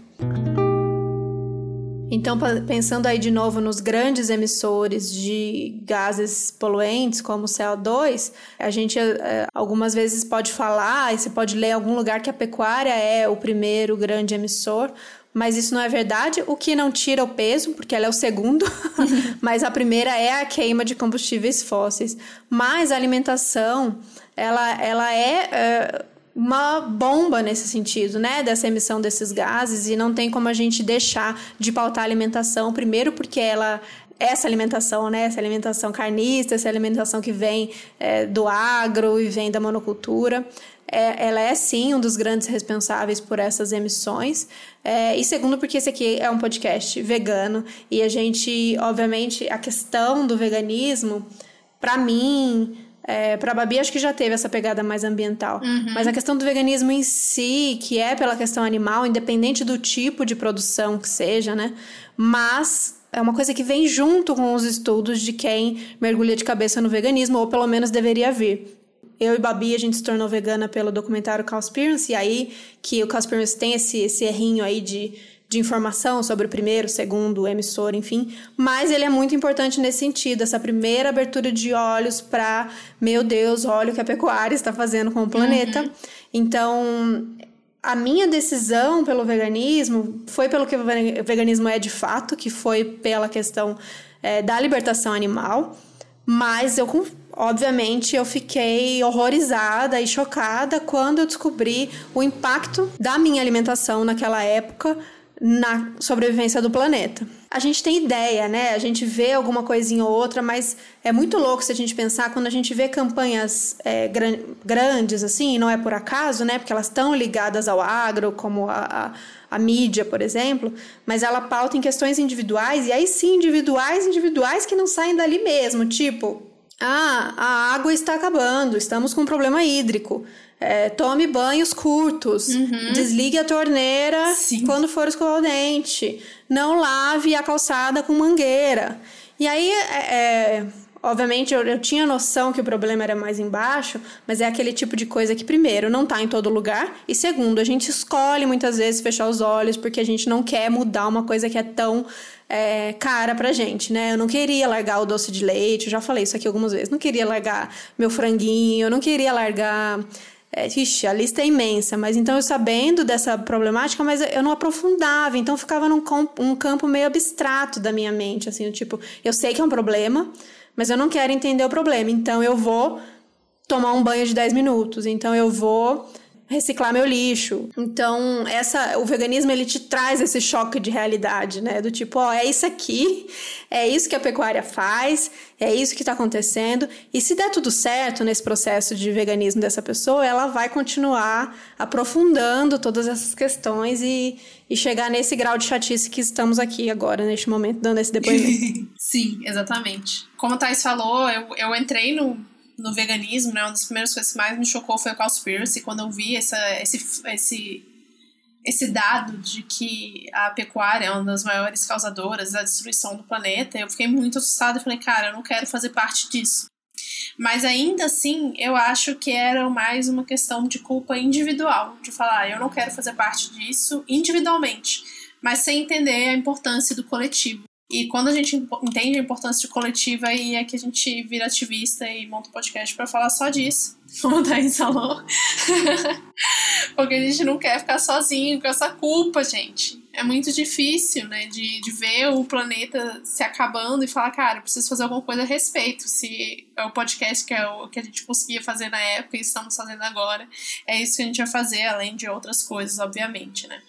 Speaker 1: Então, pensando aí de novo nos grandes emissores de gases poluentes, como o CO2, a gente é, algumas vezes pode falar, e você pode ler em algum lugar que a pecuária é o primeiro grande emissor, mas isso não é verdade, o que não tira o peso, porque ela é o segundo, mas a primeira é a queima de combustíveis fósseis. Mas a alimentação, ela, ela é, é uma bomba nesse sentido, né, dessa emissão desses gases, e não tem como a gente deixar de pautar a alimentação, primeiro porque ela essa alimentação, né? Essa alimentação carnista, essa alimentação que vem é, do agro e vem da monocultura é, ela é sim um dos grandes responsáveis por essas emissões. É, e segundo, porque esse aqui é um podcast vegano e a gente, obviamente, a questão do veganismo, para mim, é, para a Babi, acho que já teve essa pegada mais ambiental. Uhum. Mas a questão do veganismo em si, que é pela questão animal, independente do tipo de produção que seja, né? Mas é uma coisa que vem junto com os estudos de quem mergulha de cabeça no veganismo, ou pelo menos deveria vir eu e Babi, a gente se tornou vegana pelo documentário Cowspiracy, e aí que o Cowspiracy tem esse, esse errinho aí de, de informação sobre o primeiro, segundo, emissor, enfim. Mas ele é muito importante nesse sentido, essa primeira abertura de olhos para, meu Deus, olha o que a pecuária está fazendo com o planeta. Uhum. Então, a minha decisão pelo veganismo foi pelo que o veganismo é de fato, que foi pela questão é, da libertação animal. Mas eu Obviamente, eu fiquei horrorizada e chocada quando eu descobri o impacto da minha alimentação naquela época na sobrevivência do planeta. A gente tem ideia, né? A gente vê alguma coisinha ou outra, mas é muito louco se a gente pensar quando a gente vê campanhas é, gran grandes, assim, não é por acaso, né? Porque elas estão ligadas ao agro, como a, a, a, mídia, por exemplo, mas ela pauta em questões individuais, e aí sim, individuais, individuais que não saem dali mesmo, tipo ah, a água está acabando, estamos com um problema hídrico. É, tome banhos curtos. Uhum. Desligue a torneira Sim. quando for escovar o dente. Não lave a calçada com mangueira. E aí, é, é, obviamente, eu, eu, tinha noção que o problema era mais embaixo, mas é aquele tipo de coisa que, primeiro, não está em todo lugar, e segundo, a gente escolhe muitas vezes fechar os olhos porque a gente não quer mudar uma coisa que é tão é, cara pra gente, né? Eu não queria largar o doce de leite, eu já falei isso aqui algumas vezes. Não queria largar meu franguinho, eu não queria largar. É, ixi, a lista é imensa, mas então eu sabendo dessa problemática, mas eu não aprofundava, então ficava num um campo meio abstrato da minha mente, assim, tipo, eu sei que é um problema, mas eu não quero entender o problema, então eu vou tomar um banho de 10 minutos, então eu vou reciclar meu lixo. Então, essa o veganismo ele te traz esse choque de realidade, né? Do tipo, ó, é isso aqui, é isso que a pecuária faz, é isso que está acontecendo. E se der tudo certo nesse processo de veganismo dessa pessoa, ela vai continuar aprofundando todas essas questões e, e chegar nesse grau de chatice que estamos aqui agora, neste momento, dando esse depoimento.
Speaker 2: Sim, exatamente. Como a Thais falou, eu, eu entrei no no veganismo, né? Uma das primeiras coisas que mais me chocou foi o Cowspiracy, quando eu vi essa, esse, esse, esse dado de que a pecuária é uma das maiores causadoras da destruição do planeta. Eu fiquei muito assustada e falei, cara, eu não quero fazer parte disso. Mas ainda assim, eu acho que era mais uma questão de culpa individual, de falar, eu não quero fazer parte disso individualmente, mas sem entender a importância do coletivo. E quando a gente entende a importância de coletiva, aí é que a gente vira ativista e monta um podcast para falar só disso. Como a Thaís falou. Porque a gente não quer ficar sozinho com essa culpa, gente. É muito difícil, né, de, de ver o planeta se acabando e falar, cara, preciso fazer alguma coisa a respeito. Se é o podcast que, é o, que a gente conseguia fazer na época e estamos fazendo agora, é isso que a gente vai fazer, além de outras coisas, obviamente, né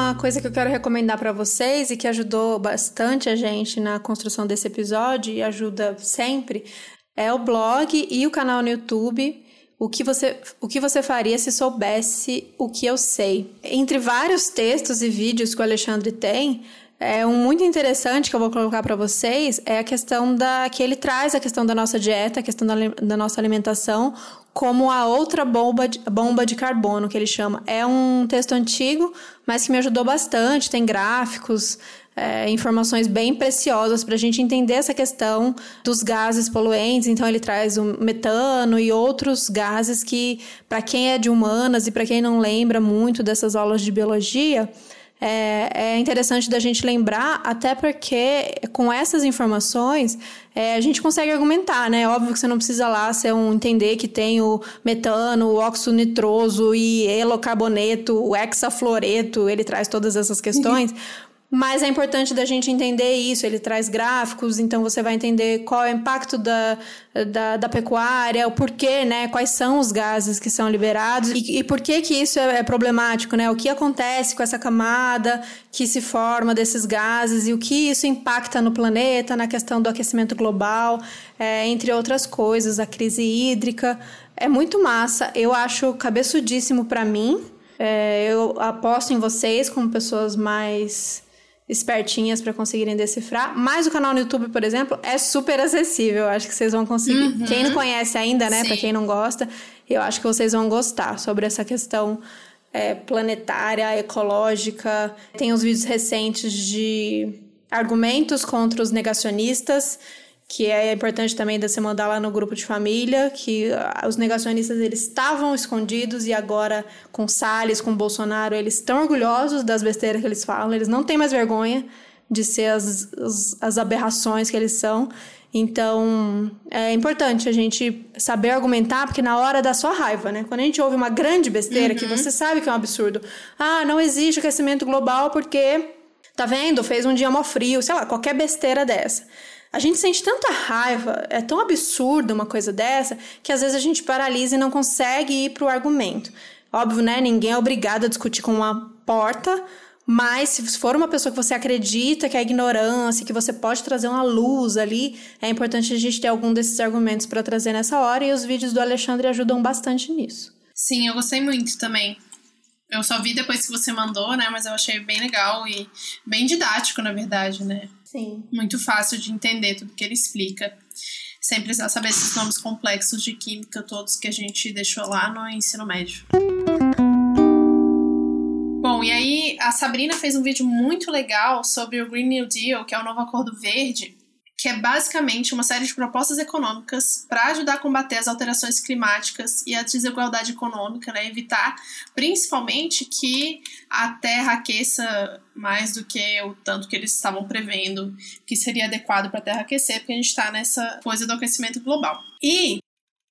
Speaker 1: uma coisa que eu quero recomendar para vocês e que ajudou bastante a gente na construção desse episódio e ajuda sempre é o blog e o canal no YouTube. O que, você, o que você faria se soubesse o que eu sei? Entre vários textos e vídeos que o Alexandre tem, é um muito interessante que eu vou colocar para vocês é a questão da que ele traz a questão da nossa dieta, a questão da, da nossa alimentação como a outra bomba de, bomba de carbono que ele chama. É um texto antigo, mas que me ajudou bastante. Tem gráficos, é, informações bem preciosas para a gente entender essa questão dos gases poluentes. Então, ele traz o metano e outros gases que, para quem é de humanas e para quem não lembra muito dessas aulas de biologia, é, é interessante da gente lembrar, até porque com essas informações é, a gente consegue argumentar, né? Óbvio que você não precisa lá ser um, entender que tem o metano, o óxido nitroso e elocarboneto, o hexafluoreto, ele traz todas essas questões. Mas é importante da gente entender isso. Ele traz gráficos, então você vai entender qual é o impacto da, da, da pecuária, o porquê, né? Quais são os gases que são liberados e, e por que que isso é, é, problemático, né? O que acontece com essa camada que se forma desses gases e o que isso impacta no planeta, na questão do aquecimento global, é, entre outras coisas, a crise hídrica. É muito massa. Eu acho cabeçudíssimo para mim. É, eu aposto em vocês como pessoas mais espertinhas para conseguirem decifrar. Mas o canal no YouTube, por exemplo, é super acessível. Eu acho que vocês vão conseguir. Uhum. Quem não conhece ainda, né? Para quem não gosta, eu acho que vocês vão gostar sobre essa questão é, planetária, ecológica. Tem uns vídeos recentes de argumentos contra os negacionistas que é importante também você mandar lá no grupo de família, que ah, os negacionistas eles estavam escondidos e agora com Salles, com Bolsonaro, eles estão orgulhosos das besteiras que eles falam, eles não têm mais vergonha de ser as, as, as aberrações que eles são. Então, é importante a gente saber argumentar, porque na hora da sua raiva, né? Quando a gente ouve uma grande besteira, uhum. que você sabe que é um absurdo. Ah, não existe aquecimento global porque, tá vendo? Fez um dia mó frio, sei lá, qualquer besteira dessa. A gente sente tanta raiva, é tão absurdo uma coisa dessa, que às vezes a gente paralisa e não consegue ir para o argumento. Óbvio, né? Ninguém é obrigado a discutir com uma porta, mas se for uma pessoa que você acredita que é ignorância, que você pode trazer uma luz ali, é importante a gente ter algum desses argumentos para trazer nessa hora, e os vídeos do Alexandre ajudam bastante nisso.
Speaker 2: Sim, eu gostei muito também. Eu só vi depois que você mandou, né? Mas eu achei bem legal e bem didático, na verdade, né?
Speaker 1: Sim.
Speaker 2: Muito fácil de entender tudo que ele explica. Sem precisar saber esses nomes complexos de química todos que a gente deixou lá no ensino médio. Bom, e aí a Sabrina fez um vídeo muito legal sobre o Green New Deal, que é o novo acordo verde, que é basicamente uma série de propostas econômicas para ajudar a combater as alterações climáticas e a desigualdade econômica, né? evitar principalmente que a Terra aqueça mais do que o tanto que eles estavam prevendo que seria adequado para a Terra aquecer, porque a gente está nessa coisa do aquecimento global. E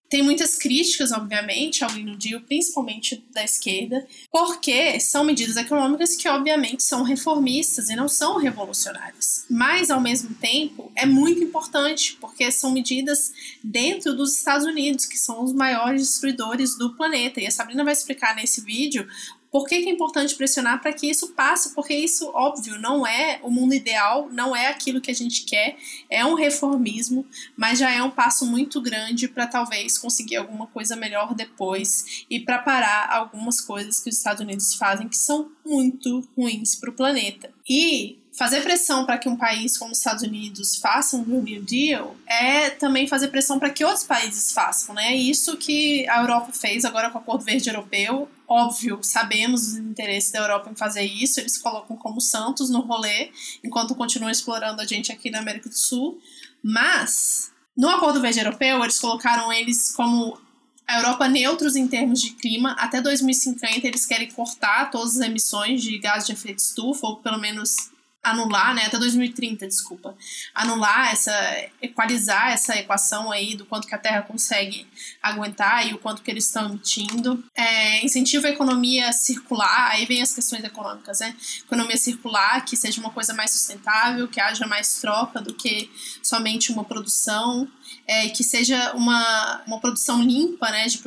Speaker 2: tem muitas críticas, obviamente, ao Green Deal, principalmente da esquerda, porque são medidas econômicas que, obviamente, são reformistas e não são revolucionárias. Mas, ao mesmo tempo, é muito importante, porque são medidas dentro dos Estados Unidos, que são os maiores destruidores do planeta. E a Sabrina vai explicar nesse vídeo por que, que é importante pressionar para que isso passe? Porque isso, óbvio, não é o mundo ideal, não é aquilo que a gente quer, é um reformismo, mas já é um passo muito grande para talvez conseguir alguma coisa melhor depois e para parar algumas coisas que os Estados Unidos fazem que são muito ruins para o planeta. E fazer pressão para que um país como os Estados Unidos faça um New Deal é também fazer pressão para que outros países façam, né? Isso que a Europa fez agora com o Acordo Verde Europeu. Óbvio, sabemos os interesses da Europa em fazer isso, eles colocam como santos no rolê, enquanto continuam explorando a gente aqui na América do Sul. Mas, no Acordo Verde Europeu, eles colocaram eles como a Europa neutros em termos de clima. Até 2050 eles querem cortar todas as emissões de gás de efeito estufa, ou pelo menos anular, né, até 2030, desculpa, anular essa, equalizar essa equação aí do quanto que a Terra consegue aguentar e o quanto que eles estão emitindo. É, incentiva a economia circular, aí vem as questões econômicas, né, economia circular, que seja uma coisa mais sustentável, que haja mais troca do que somente uma produção, é, que seja uma, uma produção limpa, né, de,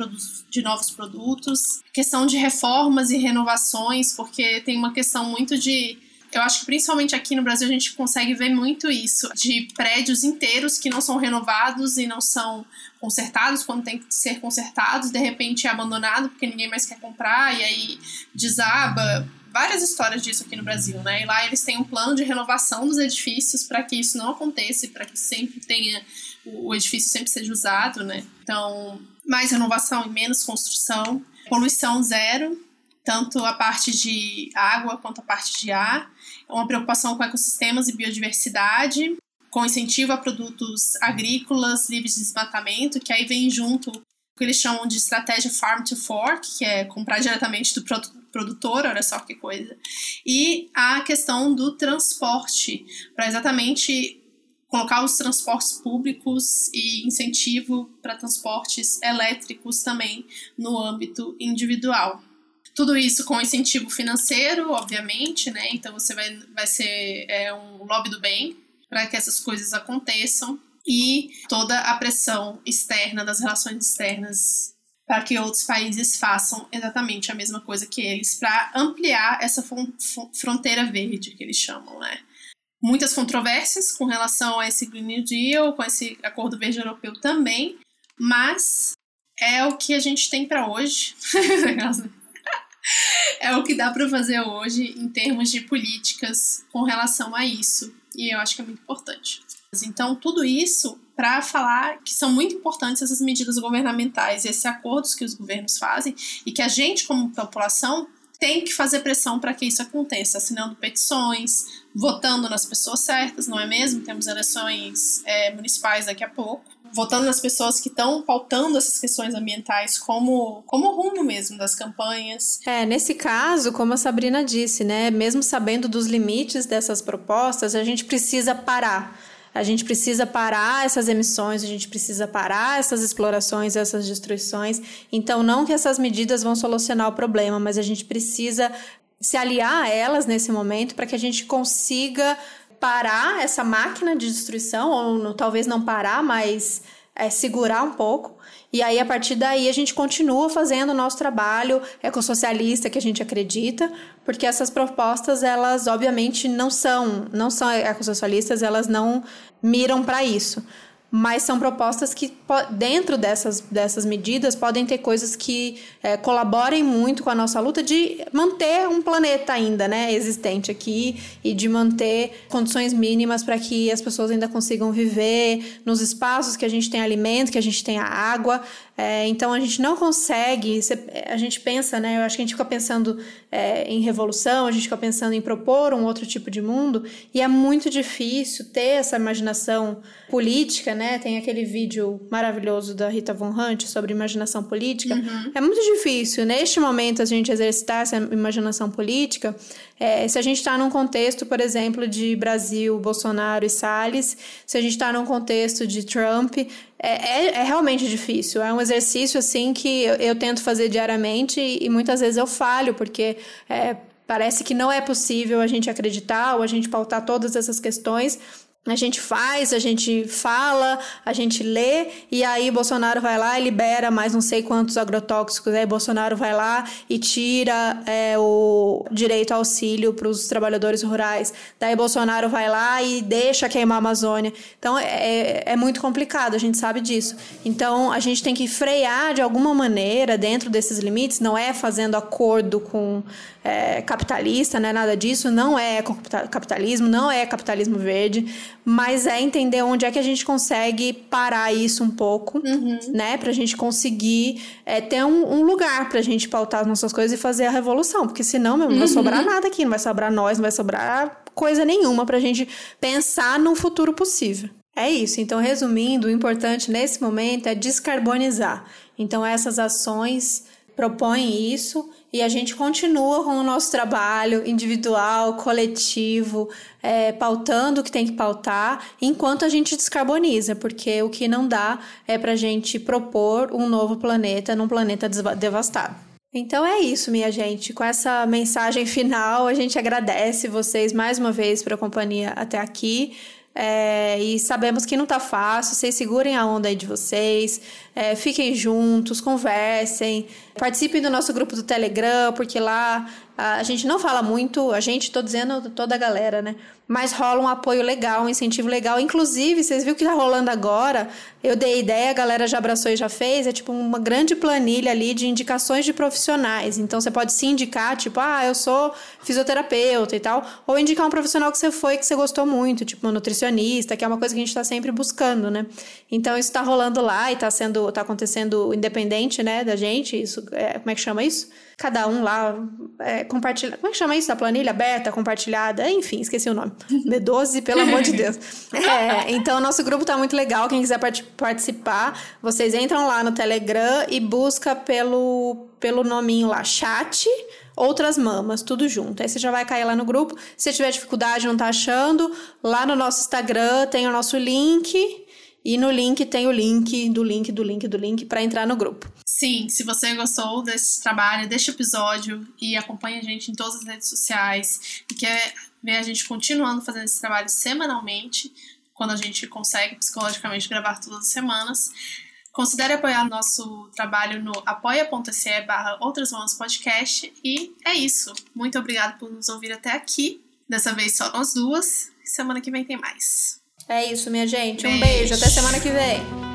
Speaker 2: de novos produtos, questão de reformas e renovações, porque tem uma questão muito de eu acho que principalmente aqui no Brasil a gente consegue ver muito isso, de prédios inteiros que não são renovados e não são consertados quando tem que ser consertados, de repente é abandonado porque ninguém mais quer comprar e aí desaba. Várias histórias disso aqui no Brasil, né? E lá eles têm um plano de renovação dos edifícios para que isso não aconteça, para que sempre tenha o edifício sempre seja usado, né? Então, mais renovação e menos construção, poluição zero, tanto a parte de água quanto a parte de ar, uma preocupação com ecossistemas e biodiversidade, com incentivo a produtos agrícolas livres de desmatamento, que aí vem junto o que eles chamam de estratégia farm to fork, que é comprar diretamente do produtor, olha só que coisa. E a questão do transporte, para exatamente colocar os transportes públicos e incentivo para transportes elétricos também no âmbito individual. Tudo isso com incentivo financeiro, obviamente, né? Então você vai, vai ser é, um lobby do bem para que essas coisas aconteçam e toda a pressão externa das relações externas para que outros países façam exatamente a mesma coisa que eles para ampliar essa fronteira verde que eles chamam, né? Muitas controvérsias com relação a esse Green New Deal, com esse Acordo Verde Europeu também, mas é o que a gente tem para hoje. é o que dá para fazer hoje em termos de políticas com relação a isso. E eu acho que é muito importante. Então, tudo isso para falar que são muito importantes essas medidas governamentais, esses acordos que os governos fazem e que a gente, como população, tem que fazer pressão para que isso aconteça, assinando petições, votando nas pessoas certas, não é mesmo? Temos eleições é, municipais daqui a pouco votando nas pessoas que estão pautando essas questões ambientais como, como rumo mesmo das campanhas.
Speaker 1: É, nesse caso, como a Sabrina disse, né, mesmo sabendo dos limites dessas propostas, a gente precisa parar. A gente precisa parar essas emissões, a gente precisa parar essas explorações, essas destruições. Então, não que essas medidas vão solucionar o problema, mas a gente precisa se aliar a elas nesse momento para que a gente consiga parar essa máquina de destruição, ou talvez não parar, mas é, segurar um pouco. E aí, a partir daí, a gente continua fazendo o nosso trabalho ecossocialista que a gente acredita, porque essas propostas, elas obviamente não são, não são ecossocialistas, elas não miram para isso mas são propostas que, dentro dessas, dessas medidas, podem ter coisas que é, colaborem muito com a nossa luta de manter um planeta ainda né, existente aqui e de manter condições mínimas para que as pessoas ainda consigam viver nos espaços que a gente tem alimento, que a gente tenha água. É, então a gente não consegue, a gente pensa, né? Eu acho que a gente fica pensando é, em revolução, a gente fica pensando em propor um outro tipo de mundo, e é muito difícil ter essa imaginação política, né? Tem aquele vídeo maravilhoso da Rita Von Hunt sobre imaginação política. Uhum. É muito difícil, neste momento, a gente exercitar essa imaginação política. É, se a gente está num contexto, por exemplo, de Brasil, Bolsonaro e Salles, se a gente está num contexto de Trump, é, é, é, realmente difícil. É um exercício assim que eu, eu tento fazer diariamente e, e, muitas vezes eu falho, porque é, parece que não é possível a gente acreditar ou a gente pautar todas essas questões A gente faz, a gente fala, a gente lê, e aí Bolsonaro vai lá e libera mais não sei quantos agrotóxicos. Aí Bolsonaro vai lá e tira é, o direito ao auxílio para os trabalhadores rurais. Daí Bolsonaro vai lá e deixa queimar a Amazônia. Então é, é, é muito complicado, a gente sabe disso. Então a gente tem que frear de alguma maneira dentro desses limites, não é fazendo acordo com é, capitalista, não é nada disso, não é capitalismo, não é capitalismo verde mas é entender onde é que a gente consegue parar isso um pouco, uhum. né? Pra gente conseguir é, ter um, um, lugar pra gente pautar as nossas coisas e fazer a revolução. Porque senão, meu, não vai uhum. sobrar nada aqui, não vai sobrar nós, não vai sobrar coisa nenhuma pra gente pensar num futuro possível. É isso. Então, resumindo, o importante nesse momento é descarbonizar. Então, essas ações propõem isso e a gente continua com o nosso trabalho individual, coletivo, é, pautando o que tem que pautar, enquanto a gente descarboniza, porque o que não dá é para a gente propor um novo planeta num planeta devastado. Então é isso, minha gente. Com essa mensagem final, a gente agradece vocês mais uma vez pela companhia até aqui. É, e sabemos que não tá fácil, vocês segurem a onda aí de vocês, é, fiquem juntos, conversem, participem do nosso grupo do Telegram, porque lá a gente não fala muito, a gente, tô dizendo toda a galera, né? Mas rola um apoio legal, um incentivo legal. Inclusive, vocês viram o que tá rolando agora? Eu dei ideia, a galera já abraçou e já fez. É tipo uma grande planilha ali de indicações de profissionais. Então, você pode se indicar, tipo, ah, eu sou fisioterapeuta e tal. Ou indicar um profissional que você foi, que você gostou muito, tipo uma nutricionista, que é uma coisa que a gente tá sempre buscando, né? Então, isso tá rolando lá e tá sendo, tá acontecendo independente, né, da gente. Isso, é, como é que chama isso? Cada um lá é, compartilha. Como é que chama isso? Da planilha aberta, compartilhada? Enfim, esqueci o nome. B12, pelo amor de Deus. É, então, nosso grupo tá muito legal. Quem quiser part participar, vocês entram lá no Telegram e busca pelo, pelo nominho lá, chat. Outras mamas, tudo junto. Aí você já vai cair lá no grupo. Se tiver dificuldade, não tá achando, lá no nosso Instagram tem o nosso link e no link tem o link do link do link do link para entrar no grupo.
Speaker 2: Sim, se você gostou desse trabalho, deste episódio e acompanha a gente em todas as redes sociais e quer ver a gente continuando fazendo esse trabalho semanalmente, quando a gente consegue psicologicamente gravar todas as semanas, considere apoiar nosso trabalho no apoia.se barra Outras Mãos Podcast. E é isso. Muito obrigado por nos ouvir até aqui. Dessa vez só nós duas. Semana que vem tem mais.
Speaker 1: É isso, minha gente. Um beijo. Até semana que vem.